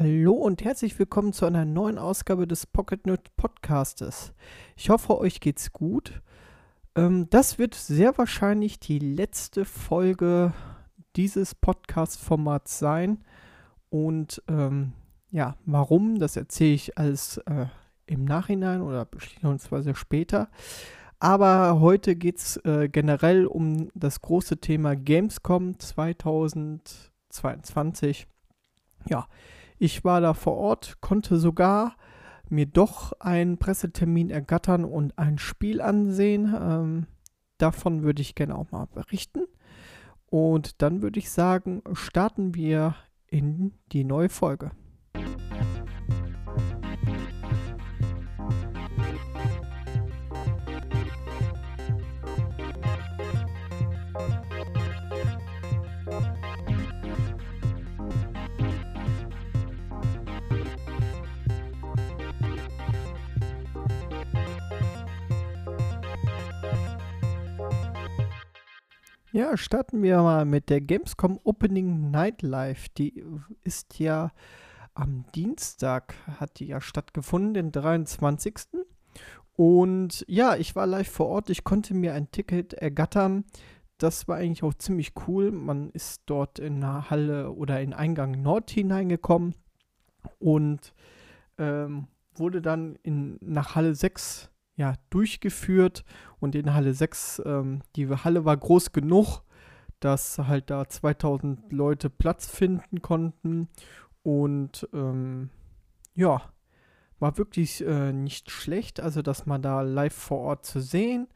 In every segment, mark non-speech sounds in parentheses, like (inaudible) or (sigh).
Hallo und herzlich willkommen zu einer neuen Ausgabe des Pocket Nerd Podcastes. Ich hoffe, euch geht's gut. Ähm, das wird sehr wahrscheinlich die letzte Folge dieses Podcast-Formats sein. Und ähm, ja, warum, das erzähle ich alles äh, im Nachhinein oder beziehungsweise später. Aber heute geht es äh, generell um das große Thema Gamescom 2022. Ja, ich war da vor Ort, konnte sogar mir doch einen Pressetermin ergattern und ein Spiel ansehen. Ähm, davon würde ich gerne auch mal berichten. Und dann würde ich sagen, starten wir in die neue Folge. Ja, starten wir mal mit der Gamescom Opening Night Live. Die ist ja am Dienstag, hat die ja stattgefunden, den 23. Und ja, ich war live vor Ort. Ich konnte mir ein Ticket ergattern. Das war eigentlich auch ziemlich cool. Man ist dort in der Halle oder in Eingang Nord hineingekommen und ähm, wurde dann in, nach Halle 6 ja, durchgeführt und in Halle 6, ähm, die Halle war groß genug, dass halt da 2000 Leute Platz finden konnten und ähm, ja, war wirklich äh, nicht schlecht, also dass man da live vor Ort zu sehen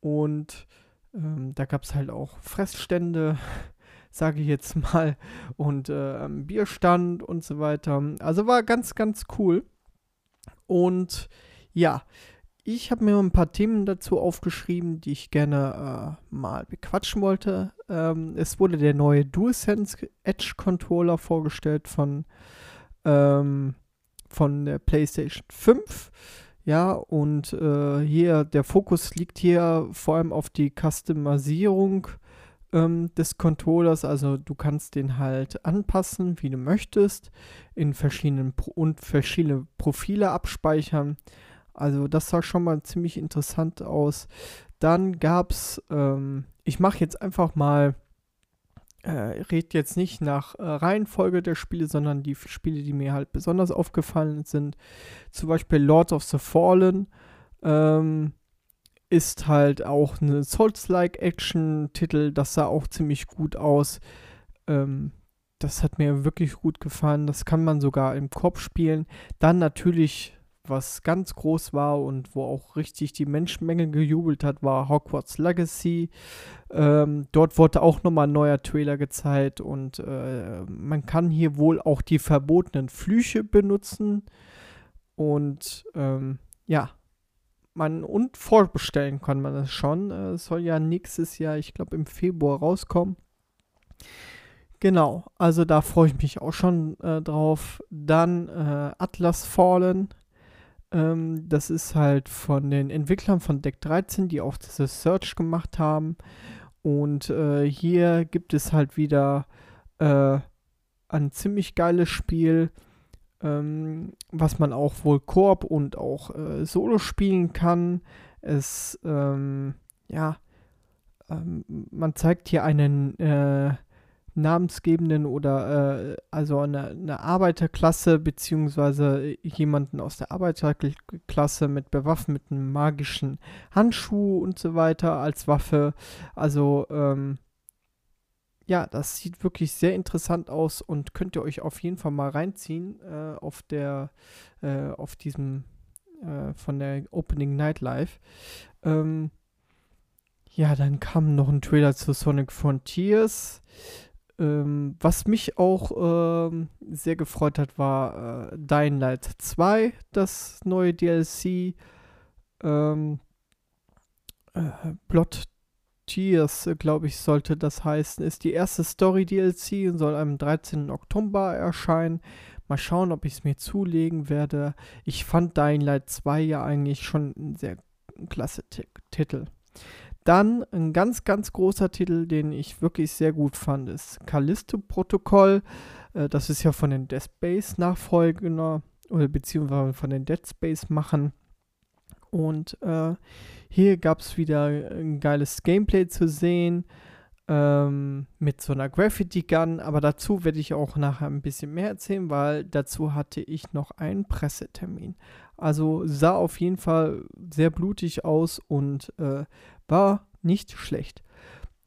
und ähm, da gab es halt auch Fressstände, (laughs) sage ich jetzt mal, und äh, Bierstand und so weiter. Also war ganz, ganz cool. Und ja, ich habe mir ein paar Themen dazu aufgeschrieben, die ich gerne äh, mal bequatschen wollte. Ähm, es wurde der neue DualSense Edge Controller vorgestellt von, ähm, von der PlayStation 5. Ja, und äh, hier der Fokus liegt hier vor allem auf die Customisierung ähm, des Controllers. Also du kannst den halt anpassen, wie du möchtest, in verschiedenen Pro und verschiedene Profile abspeichern. Also das sah schon mal ziemlich interessant aus. Dann gab es, ähm, ich mache jetzt einfach mal, äh, rede jetzt nicht nach äh, Reihenfolge der Spiele, sondern die Spiele, die mir halt besonders aufgefallen sind. Zum Beispiel Lord of the Fallen ähm, ist halt auch eine Souls-like Action-Titel. Das sah auch ziemlich gut aus. Ähm, das hat mir wirklich gut gefallen. Das kann man sogar im Kopf spielen. Dann natürlich was ganz groß war und wo auch richtig die Menschenmenge gejubelt hat, war Hogwarts Legacy. Ähm, dort wurde auch nochmal ein neuer Trailer gezeigt und äh, man kann hier wohl auch die verbotenen Flüche benutzen. Und ähm, ja, man und vorbestellen kann man das schon. Äh, es soll ja nächstes Jahr, ich glaube im Februar rauskommen. Genau, also da freue ich mich auch schon äh, drauf. Dann äh, Atlas Fallen ähm, das ist halt von den Entwicklern von Deck 13, die auch diese Search gemacht haben. Und äh, hier gibt es halt wieder äh, ein ziemlich geiles Spiel, ähm, was man auch wohl Koop und auch äh, Solo spielen kann. Es, ähm, ja, ähm, man zeigt hier einen äh, namensgebenden oder äh, also eine, eine, Arbeiterklasse beziehungsweise jemanden aus der Arbeiterklasse mit bewaffneten magischen Handschuh und so weiter als Waffe. Also ähm, ja, das sieht wirklich sehr interessant aus und könnt ihr euch auf jeden Fall mal reinziehen äh, auf der äh, auf diesem äh, von der Opening Night Live. Ähm, ja, dann kam noch ein Trailer zu Sonic Frontiers. Ähm, was mich auch ähm, sehr gefreut hat, war äh, Dying Light 2, das neue DLC. Ähm, äh, Blood Tears, glaube ich, sollte das heißen, ist die erste Story-DLC und soll am 13. Oktober erscheinen. Mal schauen, ob ich es mir zulegen werde. Ich fand Dying Light 2 ja eigentlich schon ein sehr klasse Titel. Dann ein ganz, ganz großer Titel, den ich wirklich sehr gut fand, ist Callisto-Protokoll. Äh, das ist ja von den Dead Space Nachfolger oder beziehungsweise von den Dead Space Machen. Und äh, hier gab es wieder ein geiles Gameplay zu sehen ähm, mit so einer Graffiti Gun. Aber dazu werde ich auch nachher ein bisschen mehr erzählen, weil dazu hatte ich noch einen Pressetermin. Also sah auf jeden Fall sehr blutig aus und äh, war nicht schlecht.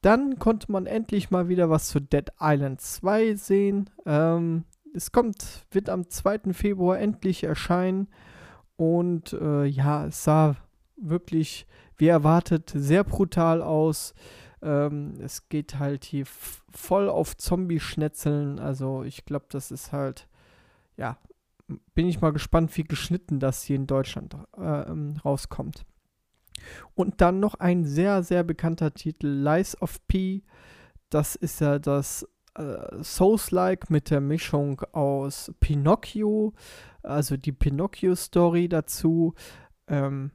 Dann konnte man endlich mal wieder was zu Dead Island 2 sehen. Ähm, es kommt, wird am 2. Februar endlich erscheinen. Und äh, ja, es sah wirklich, wie erwartet, sehr brutal aus. Ähm, es geht halt hier voll auf Zombie-Schnetzeln. Also ich glaube, das ist halt, ja, bin ich mal gespannt, wie geschnitten das hier in Deutschland äh, rauskommt. Und dann noch ein sehr, sehr bekannter Titel, Lies of P. Das ist ja das äh, Souls-like mit der Mischung aus Pinocchio, also die Pinocchio-Story dazu. Ähm,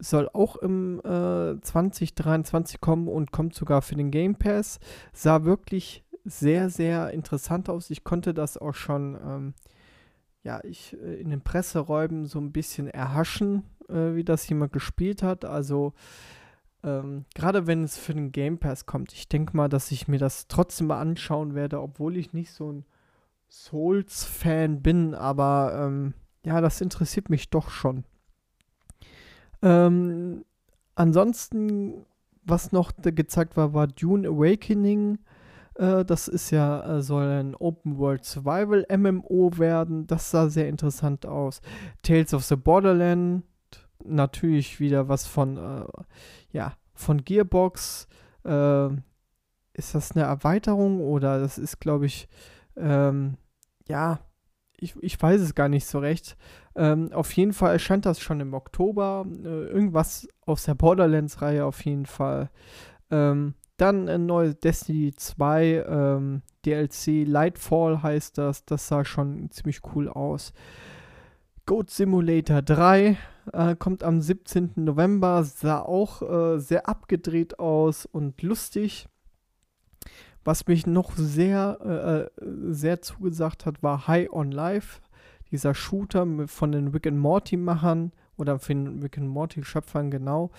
soll auch im äh, 2023 kommen und kommt sogar für den Game Pass. Sah wirklich sehr, sehr interessant aus. Ich konnte das auch schon, ähm, ja, ich äh, in den Presseräumen so ein bisschen erhaschen, äh, wie das jemand gespielt hat. Also ähm, gerade wenn es für den Game Pass kommt, ich denke mal, dass ich mir das trotzdem mal anschauen werde, obwohl ich nicht so ein Souls-Fan bin, aber ähm, ja, das interessiert mich doch schon. Ähm, ansonsten, was noch gezeigt war, war Dune Awakening. Äh, das ist ja, äh, soll ein Open World Survival MMO werden. Das sah sehr interessant aus. Tales of the Borderland natürlich wieder was von, äh, ja, von Gearbox. Äh, ist das eine Erweiterung oder das ist, glaube ich, ähm, ja, ich, ich weiß es gar nicht so recht. Ähm, auf jeden Fall erscheint das schon im Oktober. Äh, irgendwas aus der Borderlands-Reihe auf jeden Fall. Ähm, dann ein neues Destiny 2 ähm, DLC, Lightfall heißt das. Das sah schon ziemlich cool aus. Goat Simulator 3 äh, kommt am 17. November, sah auch äh, sehr abgedreht aus und lustig. Was mich noch sehr, äh, äh sehr zugesagt hat, war High on Life, dieser Shooter von den Rick and Morty Machern oder von den Rick and Morty Schöpfern genau.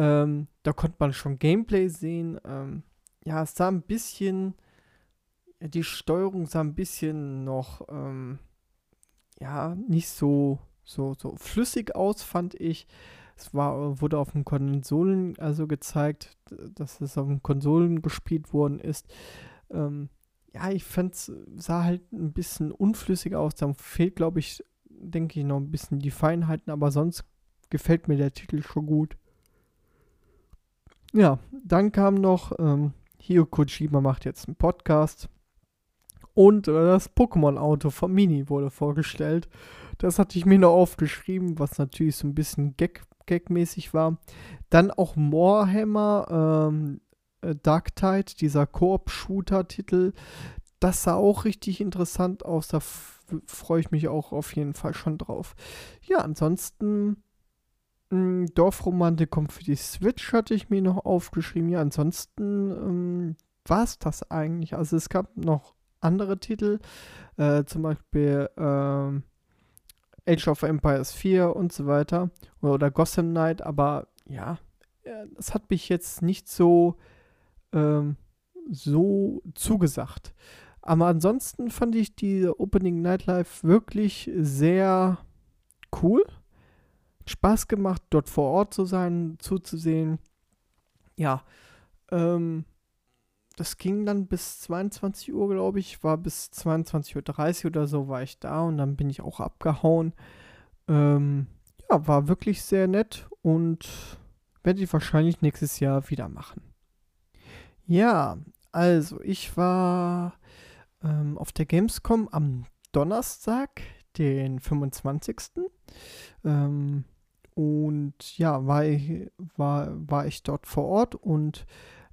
Ähm, da konnte man schon Gameplay sehen. Ähm, ja, es sah ein bisschen, die Steuerung sah ein bisschen noch ähm, ja, nicht so, so, so flüssig aus, fand ich. Es war, wurde auf den Konsolen also gezeigt, dass es auf den Konsolen gespielt worden ist. Ähm, ja, ich fand es sah halt ein bisschen unflüssig aus. Da fehlt, glaube ich, denke ich, noch ein bisschen die Feinheiten, aber sonst gefällt mir der Titel schon gut. Ja, dann kam noch, ähm, Hio Kojima macht jetzt einen Podcast. Und äh, das Pokémon-Auto von Mini wurde vorgestellt. Das hatte ich mir noch aufgeschrieben, was natürlich so ein bisschen Gag, Gag-mäßig war. Dann auch Moorhammer, ähm, äh, Dark Tide, dieser Koop-Shooter-Titel. Das sah auch richtig interessant aus. Da freue ich mich auch auf jeden Fall schon drauf. Ja, ansonsten Dorfromantik kommt für die Switch, hatte ich mir noch aufgeschrieben. Ja, ansonsten ähm, war es das eigentlich. Also es gab noch andere Titel, äh, zum Beispiel ähm, Age of Empires 4 und so weiter oder Gotham Knight, aber ja, das hat mich jetzt nicht so, ähm, so zugesagt. Aber ansonsten fand ich die Opening Nightlife wirklich sehr cool. Spaß gemacht, dort vor Ort zu sein, zuzusehen. Ja, ähm, das ging dann bis 22 Uhr, glaube ich. War bis 22.30 Uhr oder so war ich da und dann bin ich auch abgehauen. Ähm, ja, war wirklich sehr nett und werde ich wahrscheinlich nächstes Jahr wieder machen. Ja, also ich war ähm, auf der Gamescom am Donnerstag, den 25. Ähm, und ja, war ich, war, war ich dort vor Ort und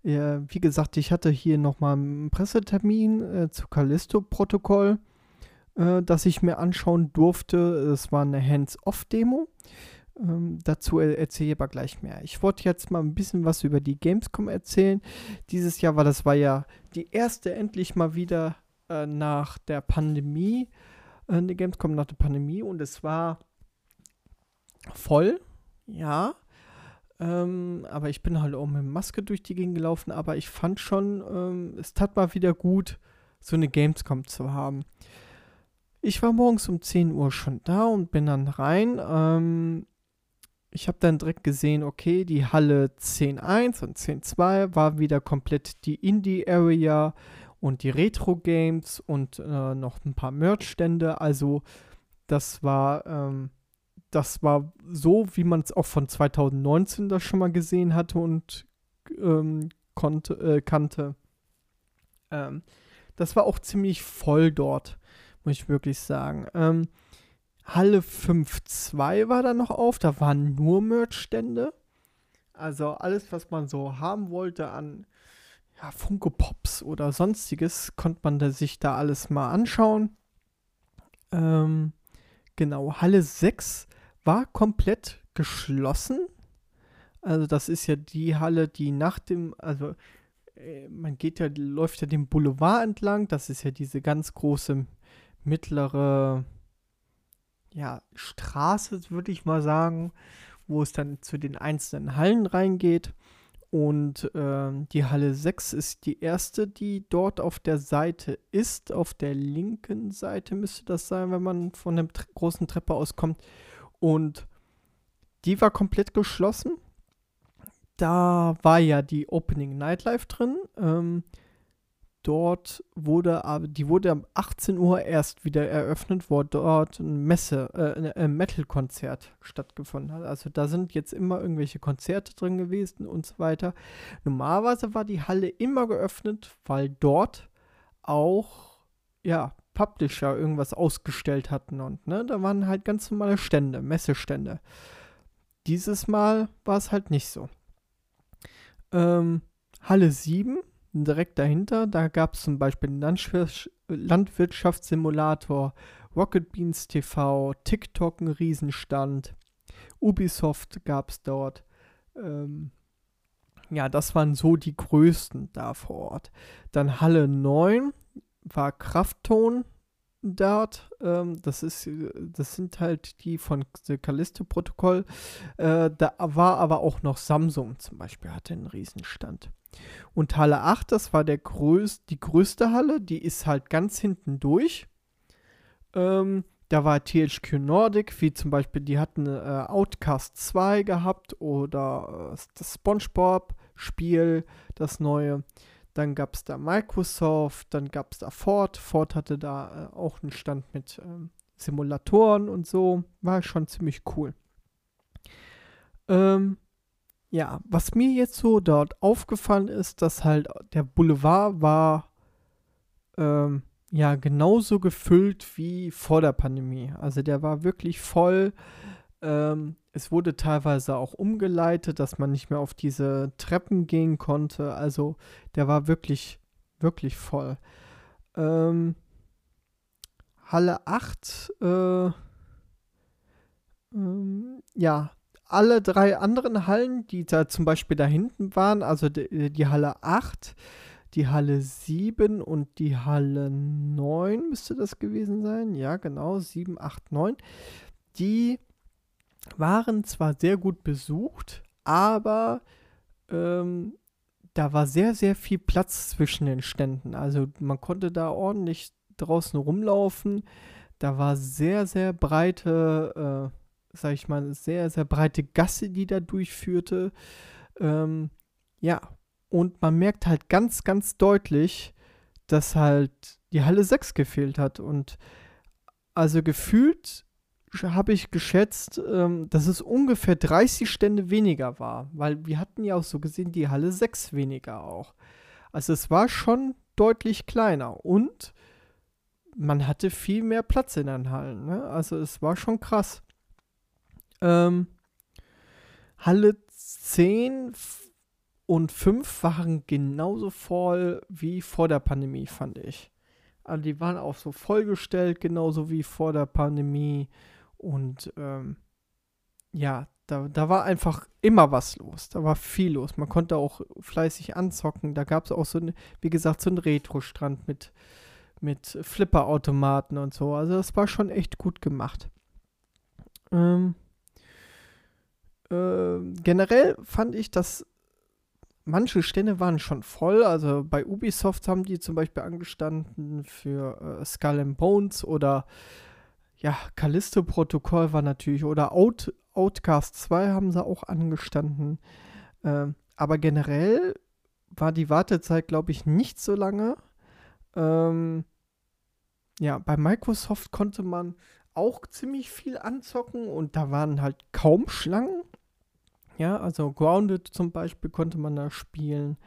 ja, wie gesagt, ich hatte hier nochmal einen Pressetermin äh, zu Callisto-Protokoll, äh, das ich mir anschauen durfte. Es war eine Hands-Off-Demo. Ähm, dazu erzähle ich aber gleich mehr. Ich wollte jetzt mal ein bisschen was über die Gamescom erzählen. Dieses Jahr war das war ja die erste endlich mal wieder äh, nach der Pandemie, äh, eine Gamescom nach der Pandemie und es war voll, ja. Ähm, aber ich bin halt auch mit Maske durch die Gegend gelaufen, aber ich fand schon, ähm, es tat mal wieder gut, so eine Gamescom zu haben. Ich war morgens um 10 Uhr schon da und bin dann rein. Ähm, ich habe dann direkt gesehen, okay, die Halle 10.1 und 10.2 war wieder komplett die Indie-Area und die Retro-Games und äh, noch ein paar Merch-Stände. Also das war, ähm, das war so, wie man es auch von 2019 das schon mal gesehen hatte und ähm, konnte, äh, kannte. Ähm, das war auch ziemlich voll dort, muss ich wirklich sagen. Ähm, Halle 5.2 war da noch auf, da waren nur Merch-Stände. Also alles, was man so haben wollte an ja, Funko Pops oder sonstiges, konnte man da sich da alles mal anschauen. Ähm, genau, Halle 6 war komplett geschlossen. Also das ist ja die Halle, die nach dem, also äh, man geht ja, läuft ja den Boulevard entlang. Das ist ja diese ganz große mittlere ja, Straße, würde ich mal sagen, wo es dann zu den einzelnen Hallen reingeht. Und äh, die Halle 6 ist die erste, die dort auf der Seite ist. Auf der linken Seite müsste das sein, wenn man von der großen Treppe auskommt. Und die war komplett geschlossen. Da war ja die Opening Nightlife drin. Ähm, dort wurde aber, die wurde um 18 Uhr erst wieder eröffnet, wo dort ein Messe, äh, ein Metal-Konzert stattgefunden hat. Also da sind jetzt immer irgendwelche Konzerte drin gewesen und so weiter. Normalerweise war die Halle immer geöffnet, weil dort auch, ja, Publisher irgendwas ausgestellt hatten und, ne, da waren halt ganz normale Stände, Messestände. Dieses Mal war es halt nicht so. Ähm, Halle 7 direkt dahinter, da gab es zum Beispiel den Landwirtschaftssimulator, Rocket Beans TV, TikTok ein Riesenstand, Ubisoft gab es dort. Ähm, ja, das waren so die größten da vor Ort. Dann Halle 9 war Kraftton dort. Ähm, das, ist, das sind halt die von Callisto-Protokoll. Äh, da war aber auch noch Samsung zum Beispiel, hatte einen Riesenstand. Und Halle 8, das war der größ die größte Halle, die ist halt ganz hinten durch. Ähm, da war THQ Nordic, wie zum Beispiel, die hatten äh, Outcast 2 gehabt oder äh, das SpongeBob-Spiel, das neue. Dann gab es da Microsoft, dann gab es da Ford. Ford hatte da äh, auch einen Stand mit ähm, Simulatoren und so. War schon ziemlich cool. Ähm, ja, was mir jetzt so dort aufgefallen ist, dass halt der Boulevard war ähm, ja genauso gefüllt wie vor der Pandemie. Also der war wirklich voll. Ähm, es wurde teilweise auch umgeleitet, dass man nicht mehr auf diese Treppen gehen konnte. Also der war wirklich, wirklich voll. Ähm, Halle 8, äh, ähm, ja, alle drei anderen Hallen, die da zum Beispiel da hinten waren, also die, die Halle 8, die Halle 7 und die Halle 9 müsste das gewesen sein. Ja, genau, 7, 8, 9. Die waren zwar sehr gut besucht, aber ähm, da war sehr, sehr viel Platz zwischen den Ständen. Also man konnte da ordentlich draußen rumlaufen. Da war sehr, sehr breite äh, sag ich mal, sehr, sehr breite Gasse, die da durchführte. Ähm, ja, und man merkt halt ganz, ganz deutlich, dass halt die Halle 6 gefehlt hat. Und also gefühlt habe ich geschätzt, ähm, dass es ungefähr 30 Stände weniger war, weil wir hatten ja auch so gesehen die Halle 6 weniger auch. Also es war schon deutlich kleiner und man hatte viel mehr Platz in den Hallen. Ne? Also es war schon krass. Ähm, Halle 10 und 5 waren genauso voll wie vor der Pandemie, fand ich. Also die waren auch so vollgestellt, genauso wie vor der Pandemie. Und ähm, ja, da, da war einfach immer was los. Da war viel los. Man konnte auch fleißig anzocken. Da gab es auch so, eine, wie gesagt, so einen Retro-Strand mit, mit Flipperautomaten und so. Also das war schon echt gut gemacht. Ähm, äh, generell fand ich, dass manche Stände waren schon voll. Also bei Ubisoft haben die zum Beispiel angestanden für äh, Skull and Bones oder ja, Callisto-Protokoll war natürlich oder Out, Outcast 2 haben sie auch angestanden. Ähm, aber generell war die Wartezeit, glaube ich, nicht so lange. Ähm, ja, bei Microsoft konnte man auch ziemlich viel anzocken und da waren halt kaum Schlangen. Ja, also Grounded zum Beispiel konnte man da spielen.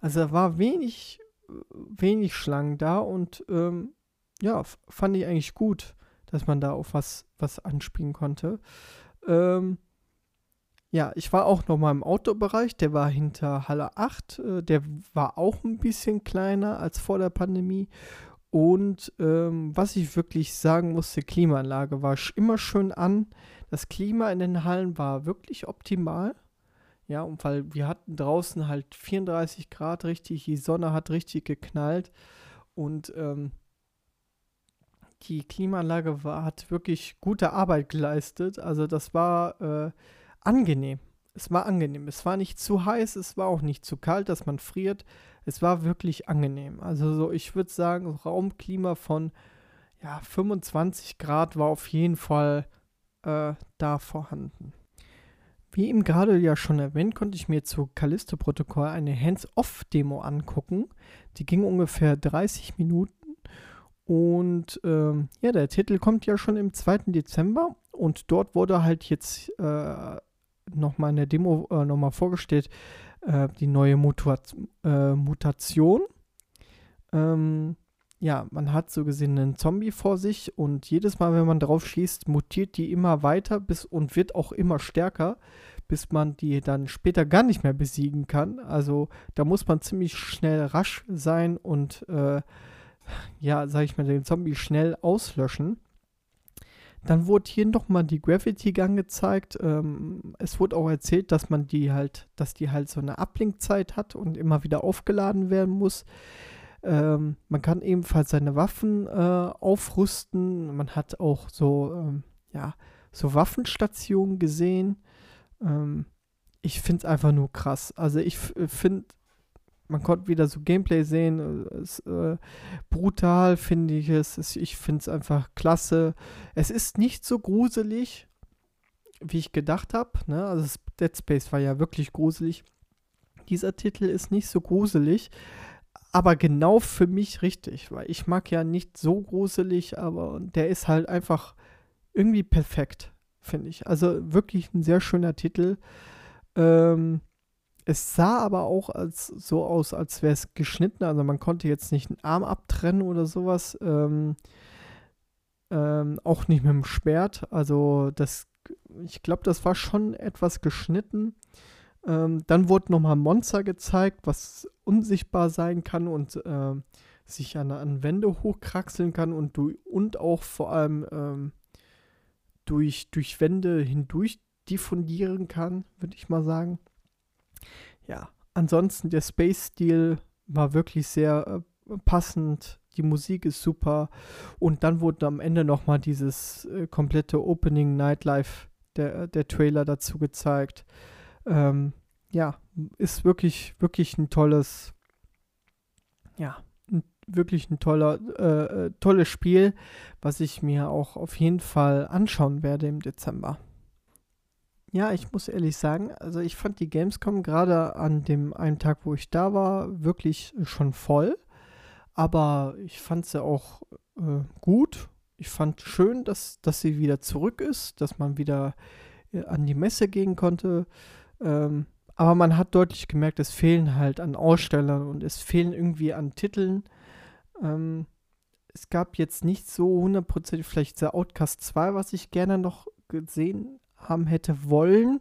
Also da war wenig, wenig Schlangen da und ähm, ja, fand ich eigentlich gut, dass man da auf was, was anspielen konnte. Ähm, ja, ich war auch noch mal im Outdoor-Bereich, der war hinter Halle 8, äh, der war auch ein bisschen kleiner als vor der Pandemie. Und ähm, was ich wirklich sagen musste, Klimaanlage war immer schön an. Das Klima in den Hallen war wirklich optimal. Ja, und weil wir hatten draußen halt 34 Grad richtig, die Sonne hat richtig geknallt und ähm, die Klimaanlage war, hat wirklich gute Arbeit geleistet. Also das war äh, angenehm. Es war angenehm. Es war nicht zu heiß, es war auch nicht zu kalt, dass man friert. Es war wirklich angenehm. Also so, ich würde sagen, Raumklima von ja, 25 Grad war auf jeden Fall äh, da vorhanden. Wie eben gerade ja schon erwähnt, konnte ich mir zu Callisto-Protokoll eine Hands-Off-Demo angucken. Die ging ungefähr 30 Minuten. Und ähm, ja, der Titel kommt ja schon im 2. Dezember. Und dort wurde halt jetzt äh, nochmal in der Demo äh, nochmal vorgestellt, äh, die neue Mutat äh, Mutation. Ähm, ja, man hat so gesehen einen Zombie vor sich und jedes Mal, wenn man drauf schießt, mutiert die immer weiter bis und wird auch immer stärker, bis man die dann später gar nicht mehr besiegen kann. Also da muss man ziemlich schnell rasch sein und äh, ja, sag ich mal, den Zombie schnell auslöschen. Dann wurde hier nochmal die Gravity Gun gezeigt. Ähm, es wurde auch erzählt, dass man die halt, dass die halt so eine Ablenkzeit hat und immer wieder aufgeladen werden muss. Ähm, man kann ebenfalls seine Waffen äh, aufrüsten. Man hat auch so, ähm, ja, so Waffenstationen gesehen. Ähm, ich finde es einfach nur krass. Also ich finde, man konnte wieder so Gameplay sehen. Es, äh, brutal finde ich es. Ich finde es einfach klasse. Es ist nicht so gruselig, wie ich gedacht habe. Ne? Also Dead Space war ja wirklich gruselig. Dieser Titel ist nicht so gruselig, aber genau für mich richtig, weil ich mag ja nicht so gruselig, aber der ist halt einfach irgendwie perfekt, finde ich. Also wirklich ein sehr schöner Titel. Ähm, es sah aber auch als, so aus, als wäre es geschnitten. Also man konnte jetzt nicht einen Arm abtrennen oder sowas. Ähm, ähm, auch nicht mit dem Schwert. Also das, ich glaube, das war schon etwas geschnitten. Ähm, dann wurde nochmal Monster gezeigt, was unsichtbar sein kann und äh, sich an, an Wände hochkraxeln kann und, du, und auch vor allem ähm, durch, durch Wände hindurch diffundieren kann, würde ich mal sagen ja, ansonsten der Space-Stil war wirklich sehr äh, passend. Die Musik ist super. Und dann wurde am Ende nochmal dieses äh, komplette Opening Nightlife, der, der Trailer dazu gezeigt. Ähm, ja, ist wirklich, wirklich ein tolles, ja, ein, wirklich ein toller, äh, äh tolles Spiel, was ich mir auch auf jeden Fall anschauen werde im Dezember. Ja, ich muss ehrlich sagen, also ich fand die Gamescom gerade an dem einen Tag, wo ich da war, wirklich schon voll. Aber ich fand sie auch äh, gut. Ich fand schön, dass, dass sie wieder zurück ist, dass man wieder äh, an die Messe gehen konnte. Ähm, aber man hat deutlich gemerkt, es fehlen halt an Ausstellern und es fehlen irgendwie an Titeln. Ähm, es gab jetzt nicht so hundertprozentig, vielleicht der Outcast 2, was ich gerne noch gesehen haben hätte wollen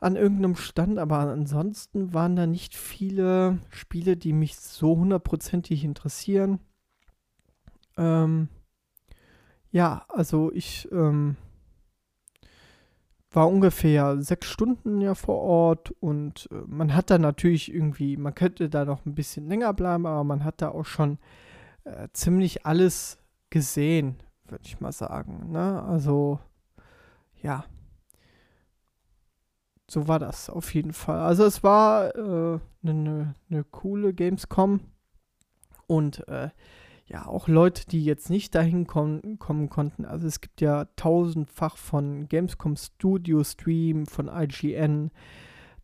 an irgendeinem Stand, aber ansonsten waren da nicht viele Spiele, die mich so hundertprozentig interessieren. Ähm, ja, also ich ähm, war ungefähr sechs Stunden ja vor Ort und äh, man hat da natürlich irgendwie, man könnte da noch ein bisschen länger bleiben, aber man hat da auch schon äh, ziemlich alles gesehen, würde ich mal sagen. Ne? Also, ja. So war das auf jeden Fall. Also es war eine äh, ne, ne coole Gamescom und äh, ja, auch Leute, die jetzt nicht dahin kommen, kommen konnten. Also es gibt ja tausendfach von Gamescom Studio Stream, von IGN.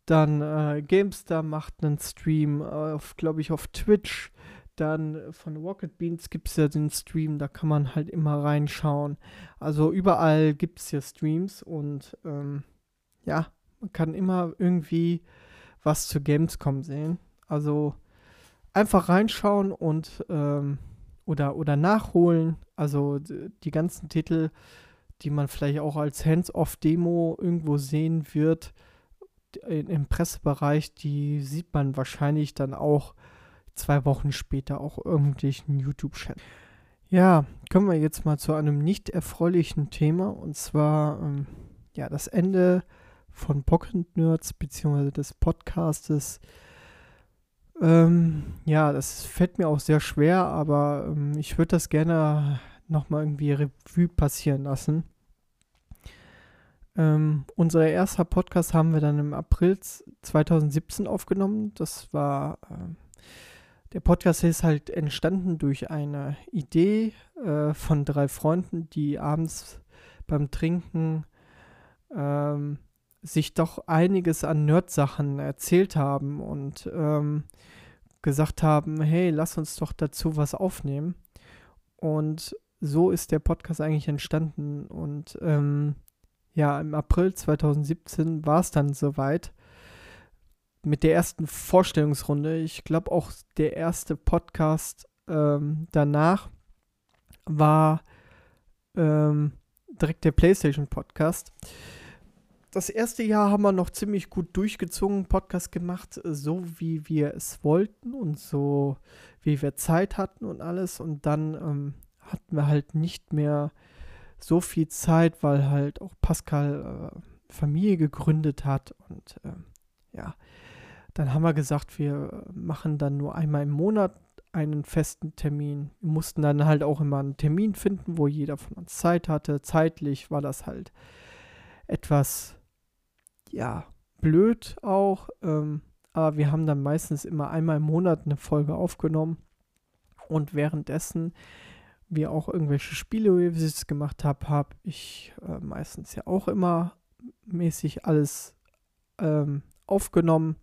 Dann äh, GameStar macht einen Stream, auf, glaube ich, auf Twitch. Dann von Rocket Beans gibt es ja den Stream, da kann man halt immer reinschauen. Also überall gibt es ja Streams und ähm, ja, man kann immer irgendwie was zu Gamescom sehen. Also einfach reinschauen und ähm, oder, oder nachholen. Also die ganzen Titel, die man vielleicht auch als Hands-off-Demo irgendwo sehen wird im Pressebereich, die sieht man wahrscheinlich dann auch zwei Wochen später auch irgendwelchen YouTube-Chat. Ja, kommen wir jetzt mal zu einem nicht erfreulichen Thema und zwar ähm, ja das Ende von Pocket Nerds bzw. des Podcastes. Ähm, ja, das fällt mir auch sehr schwer, aber ähm, ich würde das gerne nochmal irgendwie Revue passieren lassen. Ähm, unser erster Podcast haben wir dann im April 2017 aufgenommen. Das war äh, der Podcast ist halt entstanden durch eine Idee äh, von drei Freunden, die abends beim Trinken ähm, sich doch einiges an Nerd-Sachen erzählt haben und ähm, gesagt haben, hey, lass uns doch dazu was aufnehmen. Und so ist der Podcast eigentlich entstanden. Und ähm, ja, im April 2017 war es dann soweit mit der ersten Vorstellungsrunde. Ich glaube auch der erste Podcast ähm, danach war ähm, direkt der PlayStation Podcast. Das erste Jahr haben wir noch ziemlich gut durchgezogen, Podcast gemacht, so wie wir es wollten und so wie wir Zeit hatten und alles. Und dann ähm, hatten wir halt nicht mehr so viel Zeit, weil halt auch Pascal äh, Familie gegründet hat und äh, ja, dann haben wir gesagt, wir machen dann nur einmal im Monat einen festen Termin. Wir mussten dann halt auch immer einen Termin finden, wo jeder von uns Zeit hatte. Zeitlich war das halt etwas, ja, blöd auch. Ähm, aber wir haben dann meistens immer einmal im Monat eine Folge aufgenommen. Und währenddessen wir auch irgendwelche Spiele-Reviews gemacht haben, habe ich äh, meistens ja auch immer mäßig alles ähm, aufgenommen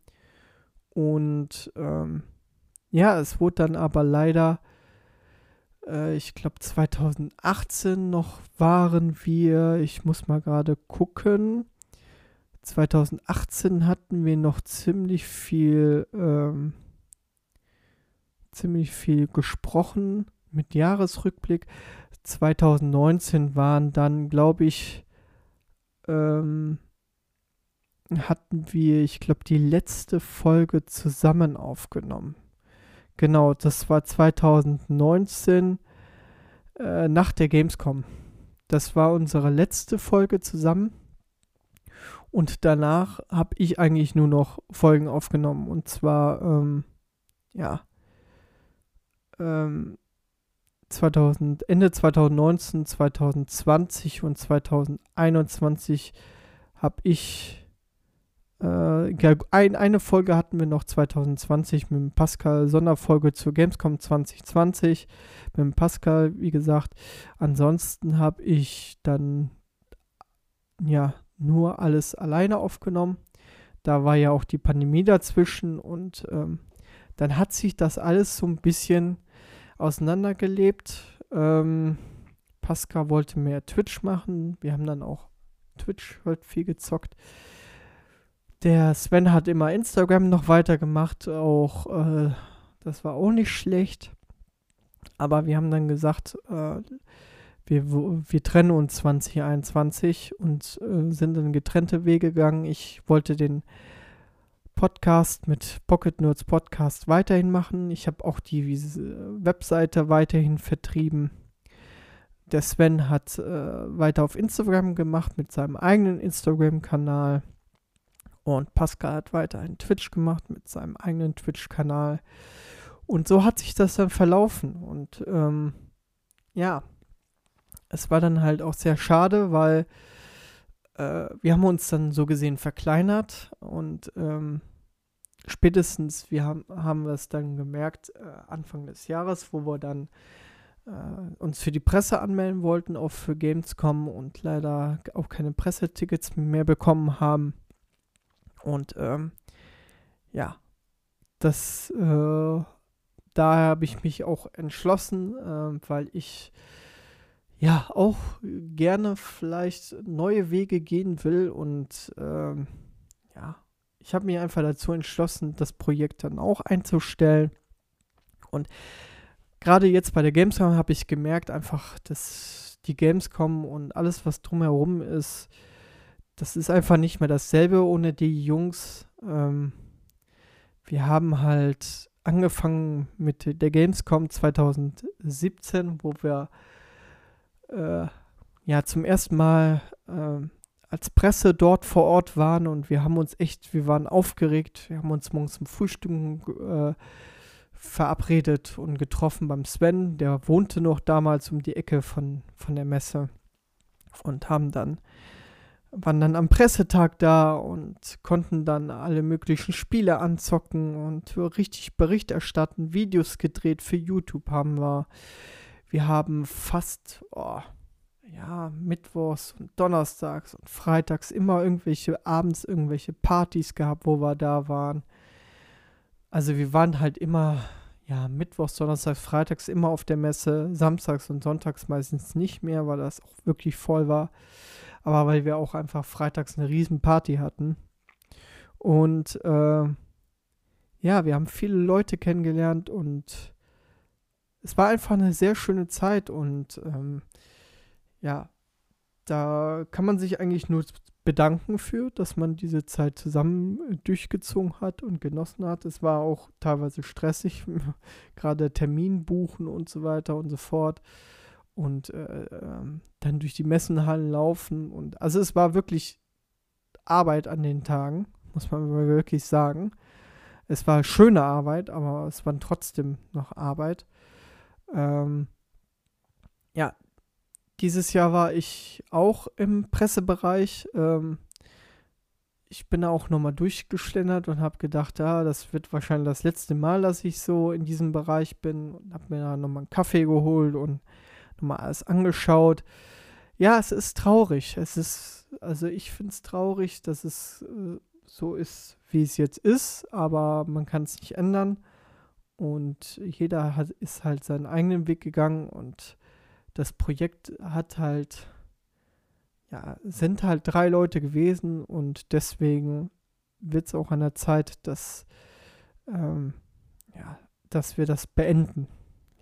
und ähm, ja, es wurde dann aber leider, äh, ich glaube 2018 noch waren wir, ich muss mal gerade gucken, 2018 hatten wir noch ziemlich viel, ähm, ziemlich viel gesprochen mit Jahresrückblick. 2019 waren dann, glaube ich, ähm, hatten wir, ich glaube, die letzte Folge zusammen aufgenommen. Genau, das war 2019 äh, nach der Gamescom. Das war unsere letzte Folge zusammen. Und danach habe ich eigentlich nur noch Folgen aufgenommen. Und zwar, ähm, ja, ähm, 2000, Ende 2019, 2020 und 2021 habe ich äh, ein, eine Folge hatten wir noch 2020 mit dem Pascal, Sonderfolge zur Gamescom 2020 mit dem Pascal, wie gesagt. Ansonsten habe ich dann ja nur alles alleine aufgenommen. Da war ja auch die Pandemie dazwischen und ähm, dann hat sich das alles so ein bisschen auseinandergelebt. Ähm, Pascal wollte mehr Twitch machen. Wir haben dann auch Twitch halt viel gezockt. Der Sven hat immer Instagram noch weitergemacht, auch äh, das war auch nicht schlecht. Aber wir haben dann gesagt, äh, wir, wir trennen uns 2021 und äh, sind in getrennte Wege gegangen. Ich wollte den Podcast mit Pocket Nerds Podcast weiterhin machen. Ich habe auch die Webseite weiterhin vertrieben. Der Sven hat äh, weiter auf Instagram gemacht mit seinem eigenen Instagram-Kanal. Und Pascal hat weiter einen Twitch gemacht mit seinem eigenen Twitch-Kanal. Und so hat sich das dann verlaufen. Und ähm, ja, es war dann halt auch sehr schade, weil äh, wir haben uns dann so gesehen verkleinert und ähm, spätestens wir haben, haben wir es dann gemerkt, äh, Anfang des Jahres, wo wir dann äh, uns für die Presse anmelden wollten, auch für Gamescom und leider auch keine Pressetickets mehr bekommen haben. Und ähm, ja, das, äh, daher habe ich mich auch entschlossen, äh, weil ich ja auch gerne vielleicht neue Wege gehen will und ähm, ja, ich habe mich einfach dazu entschlossen, das Projekt dann auch einzustellen. Und gerade jetzt bei der Gamescom habe ich gemerkt, einfach, dass die Gamescom und alles, was drumherum ist, das ist einfach nicht mehr dasselbe ohne die Jungs. Ähm, wir haben halt angefangen mit der Gamescom 2017, wo wir äh, ja zum ersten Mal äh, als Presse dort vor Ort waren und wir haben uns echt, wir waren aufgeregt, wir haben uns morgens zum Frühstück äh, verabredet und getroffen beim Sven, der wohnte noch damals um die Ecke von, von der Messe und haben dann waren dann am Pressetag da und konnten dann alle möglichen Spiele anzocken und richtig Bericht erstatten, Videos gedreht für YouTube haben wir. Wir haben fast, oh, ja, Mittwochs und Donnerstags und Freitags immer irgendwelche, abends irgendwelche Partys gehabt, wo wir da waren. Also wir waren halt immer, ja, Mittwochs, Donnerstags, Freitags immer auf der Messe, Samstags und Sonntags meistens nicht mehr, weil das auch wirklich voll war. Aber weil wir auch einfach freitags eine riesen Party hatten. Und äh, ja, wir haben viele Leute kennengelernt und es war einfach eine sehr schöne Zeit und ähm, ja, da kann man sich eigentlich nur bedanken für, dass man diese Zeit zusammen durchgezogen hat und genossen hat. Es war auch teilweise stressig, (laughs) gerade Termin buchen und so weiter und so fort. Und äh, ähm, dann durch die Messenhallen laufen. Und also es war wirklich Arbeit an den Tagen, muss man wirklich sagen. Es war schöne Arbeit, aber es war trotzdem noch Arbeit. Ähm, ja, dieses Jahr war ich auch im Pressebereich. Ähm, ich bin auch nochmal durchgeschlendert und habe gedacht, ja, das wird wahrscheinlich das letzte Mal, dass ich so in diesem Bereich bin. Und habe mir da nochmal einen Kaffee geholt und nochmal alles angeschaut. Ja, es ist traurig. Es ist, also ich finde es traurig, dass es äh, so ist, wie es jetzt ist, aber man kann es nicht ändern. Und jeder hat, ist halt seinen eigenen Weg gegangen und das Projekt hat halt, ja, sind halt drei Leute gewesen und deswegen wird es auch an der Zeit, dass, ähm, ja, dass wir das beenden.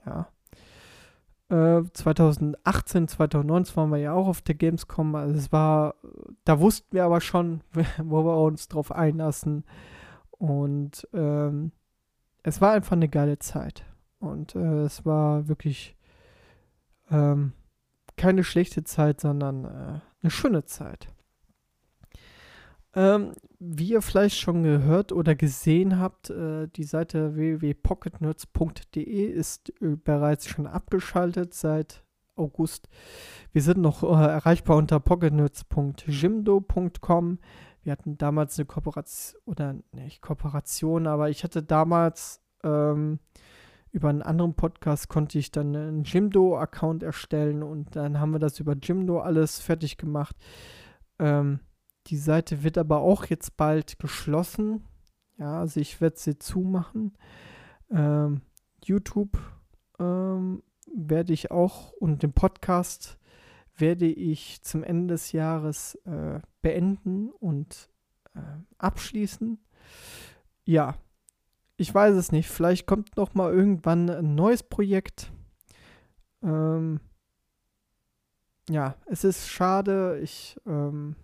Ja. Äh, 2018, 2019 waren wir ja auch auf der Gamescom. Also es war, da wussten wir aber schon, (laughs) wo wir uns drauf einlassen. Und ähm, es war einfach eine geile Zeit. Und äh, es war wirklich ähm, keine schlechte Zeit, sondern äh, eine schöne Zeit. Ähm, wie ihr vielleicht schon gehört oder gesehen habt, äh, die Seite www.pocketnerds.de ist äh, bereits schon abgeschaltet seit August. Wir sind noch äh, erreichbar unter pocketnerds.jimdo.com. Wir hatten damals eine Kooperation, oder nicht Kooperation, aber ich hatte damals ähm, über einen anderen Podcast konnte ich dann einen Jimdo-Account erstellen und dann haben wir das über Jimdo alles fertig gemacht. Ähm, die Seite wird aber auch jetzt bald geschlossen. Ja, also ich werde sie zumachen. Ähm, YouTube ähm, werde ich auch und den Podcast werde ich zum Ende des Jahres äh, beenden und äh, abschließen. Ja, ich weiß es nicht. Vielleicht kommt noch mal irgendwann ein neues Projekt. Ähm, ja, es ist schade. Ich, ähm,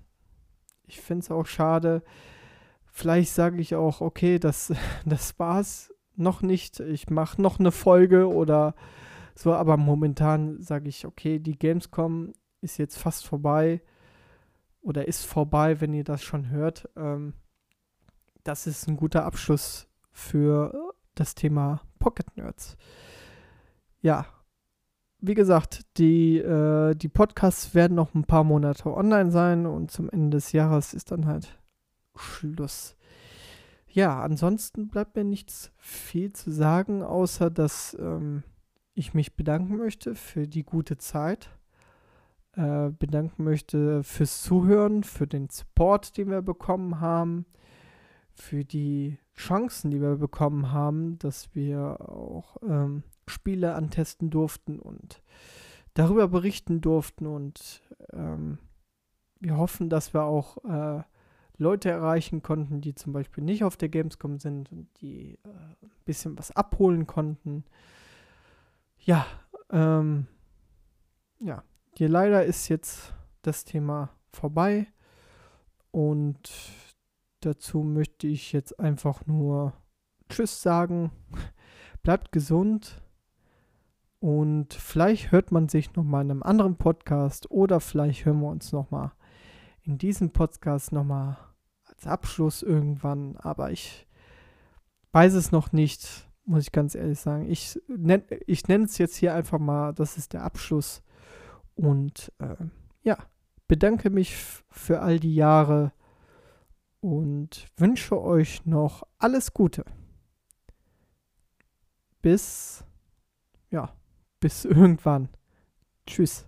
ich finde es auch schade. Vielleicht sage ich auch, okay, das, (laughs) das war's noch nicht. Ich mache noch eine Folge oder so, aber momentan sage ich, okay, die Gamescom ist jetzt fast vorbei oder ist vorbei, wenn ihr das schon hört. Ähm, das ist ein guter Abschluss für das Thema Pocket Nerds. Ja, wie gesagt, die, äh, die Podcasts werden noch ein paar Monate online sein und zum Ende des Jahres ist dann halt Schluss. Ja, ansonsten bleibt mir nichts viel zu sagen, außer dass ähm, ich mich bedanken möchte für die gute Zeit. Äh, bedanken möchte fürs Zuhören, für den Support, den wir bekommen haben, für die Chancen, die wir bekommen haben, dass wir auch ähm, Spiele antesten durften und darüber berichten durften. Und ähm, wir hoffen, dass wir auch äh, Leute erreichen konnten, die zum Beispiel nicht auf der Gamescom sind und die äh, ein bisschen was abholen konnten. Ja, ähm, ja, hier leider ist jetzt das Thema vorbei und dazu möchte ich jetzt einfach nur Tschüss sagen. (laughs) Bleibt gesund und vielleicht hört man sich noch mal in einem anderen Podcast oder vielleicht hören wir uns noch mal in diesem Podcast noch mal als Abschluss irgendwann. Aber ich weiß es noch nicht, muss ich ganz ehrlich sagen. Ich nenne ich nenn es jetzt hier einfach mal, das ist der Abschluss. Und äh, ja, bedanke mich für all die Jahre und wünsche euch noch alles Gute. Bis, ja, bis irgendwann. Tschüss.